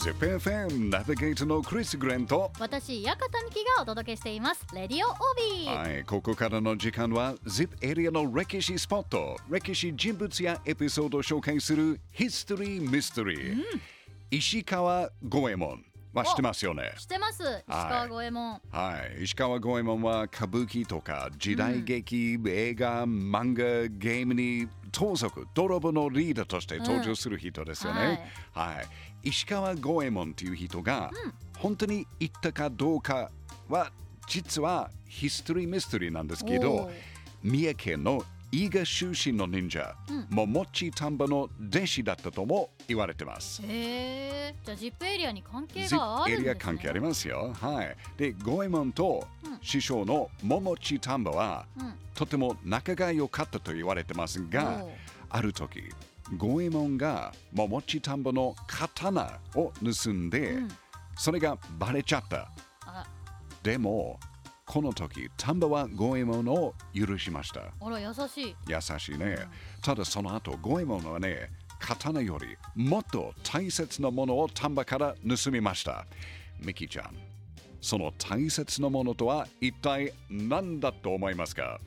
ZIPFM ナビゲートのクリス・グレンと私、館美希がお届けしています。レディオオビー。はい、ここからの時間は ZIP エリアの歴史スポット歴史人物やエピソードを紹介するヒストリー・ミステリー、石川五右衛門は知ってますよね。知ってます。石川五右衛門。はい、石川五右衛門は歌舞伎とか時代劇、映画、漫画、ゲームに盗賊、泥棒のリーダーとして登場する人ですよね。はい、石川五右衛門という人が、本当に言ったかどうかは実はヒストリーミステリーなんですけど三重県の伊賀出身の忍者、桃地丹波の弟子だったとも言われてます。へえ。じゃあ、ジップエリアに関係があるんです、ね、リア関係ありますよ。はい。で、五右衛門と師匠の桃地丹波は、うんとても仲が良かったと言われてますがある時、五右衛門が桃地丹波の刀を盗んで、うんそれがバレちゃった。あでも、この時、丹波は五右衛門を許しました。あら、優しい。優しいね。ただその後、五右衛門はね、刀よりもっと大切なものを丹波から盗みました。ミキちゃん、その大切なものとは一体何だと思いますか？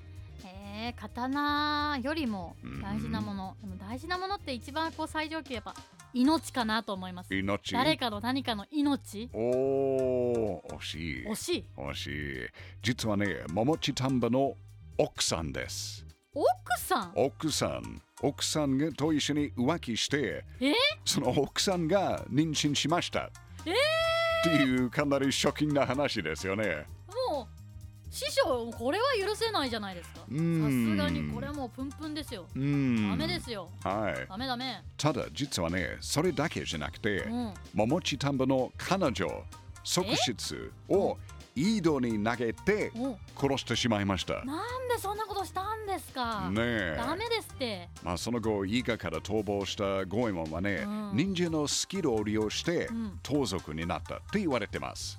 へえ、刀よりも大事なもの。でも大事なものって一番こう最上級やっぱ命かなと思います。命誰かの何かの命おー、惜しい。惜しい。惜しい。実はね、桃地丹波の奥さんです。奥さん？奥さん。奥さんがと一緒に浮気して、え？その奥さんが妊娠しました。えっていうかなりショッキングな話ですよね。師匠これは許せないじゃないですか。さん。すがにこれはもうプンプンですよ。うん。ダメですよ。はい。ダメダメ。ただ実はね、それだけじゃなくて、うん。桃地丹波の彼女、側室を井戸に投げてお。殺してしまいました。なんでそんなことしたんですか。ねえ。ダメですって。まあ、その後、伊賀から逃亡した五右衛門はね、うん。忍者のスキルを利用してん。盗賊になったって言われてます。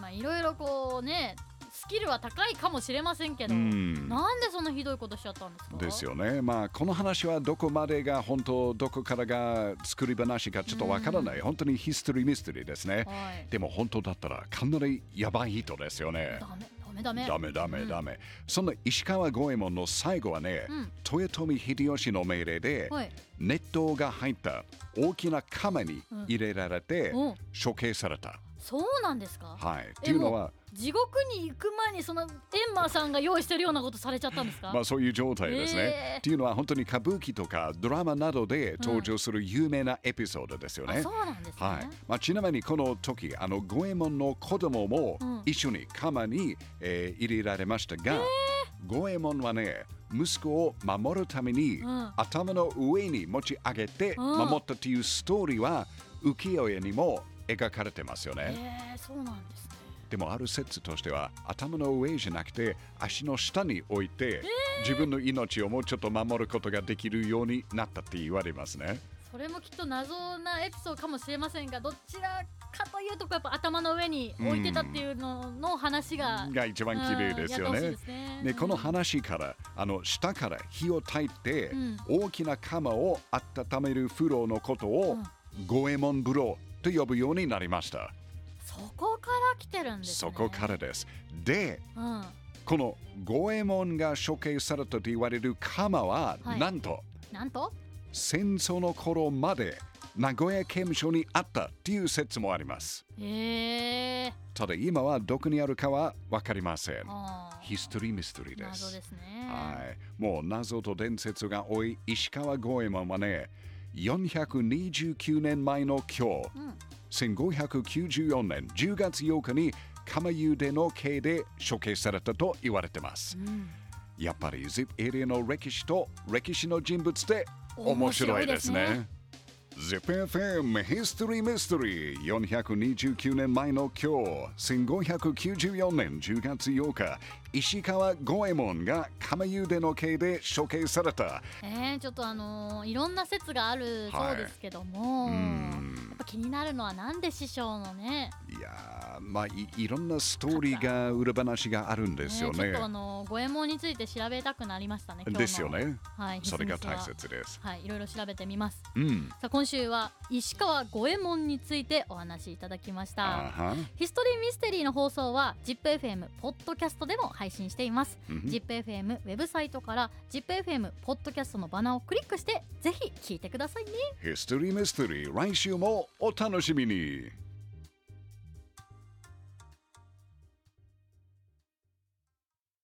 まあいろいろこうねスキルは高いかもしれませんけどうんなんでそんなひどいことしちゃったんですか？ですよね。まあ、この話はどこまでが本当、どこからが作り話かちょっとわからない。本当にヒストリーミステリーですね。はいでも本当だったらかなりやばい人ですよね。ダメダメダメダメダメダメ。そんな石川五右衛門の最後はね、うん豊臣秀吉の命令で、はい熱湯が入った大きな釜に入れられて、うん処刑された。そうなんですか？はい。っていうのは、地獄に行く前にそのエンマさんが用意してるようなことされちゃったんですか？まあそういう状態ですね。えー。っていうのは本当に歌舞伎とかドラマなどで登場する有名なエピソードですよね。あそうなんですね。はい。まあ、ちなみにこの時あの五右衛門の子供もうん一緒に釜に、えー入れられましたが、五右衛門はね息子を守るために、うん。頭の上に持ち上げてうん。守ったというストーリーは浮世絵にも描かれてますよね。えー、そうなんですね。でもある説としては頭の上じゃなくて足の下に置いて、自分の命をもうちょっと守ることができるようになったって言われますね。それもきっと謎なエピソードかもしれませんがどちらかというとやっぱ頭の上に置いてたっていうのの話が、が一番綺麗ですよね。ね。でこの話からあの下から火を焚いて、うん。大きな釜を温める風呂のことを、うん。五右衛門風呂と呼ぶようになりました。そこから来てるんですね。そこからです。で、うん。この五右衛門が処刑されたと言われる釜は、はい。なんとなんと？戦争の頃まで名古屋刑務所にあったっていう説もあります。へえ。ただ今はどこにあるかは分かりません。あヒストリーミステリーですね。はい、もう謎と伝説が多い石川五右衛門はね、429年前の今日、うん1594年10月8日に釜湯での刑で処刑されたと言われてます。うんやっぱり ZIP エリアの歴史と歴史の人物って面白いですね。ね ZIPFM History Mystery 429年前の今日1594年10月8日石川五右衛門が釜湯での刑で処刑された。えー、ちょっとあのーいろんな説があるそうですけども、うやんっぱ気になるのはなんで師匠のね？いやーまあいいろんなストーリーが裏話があるんですよね。ちょっとあの五右衛門について調べたくなりましたねですよね。はいそれが大切です。はいいろいろ調べてみます。うん。さあ今週は石川五右衛門についてお話しいただきました。Uh-huh. ヒストリーミステリーの放送は ZIPFM ポッドキャストでも配信しています、Mhm. ZIPFM ウェブサイトから ZIPFM ポッドキャストのバナーをクリックしてぜひ聞いてくださいね。History Mystery 来週もお楽しみに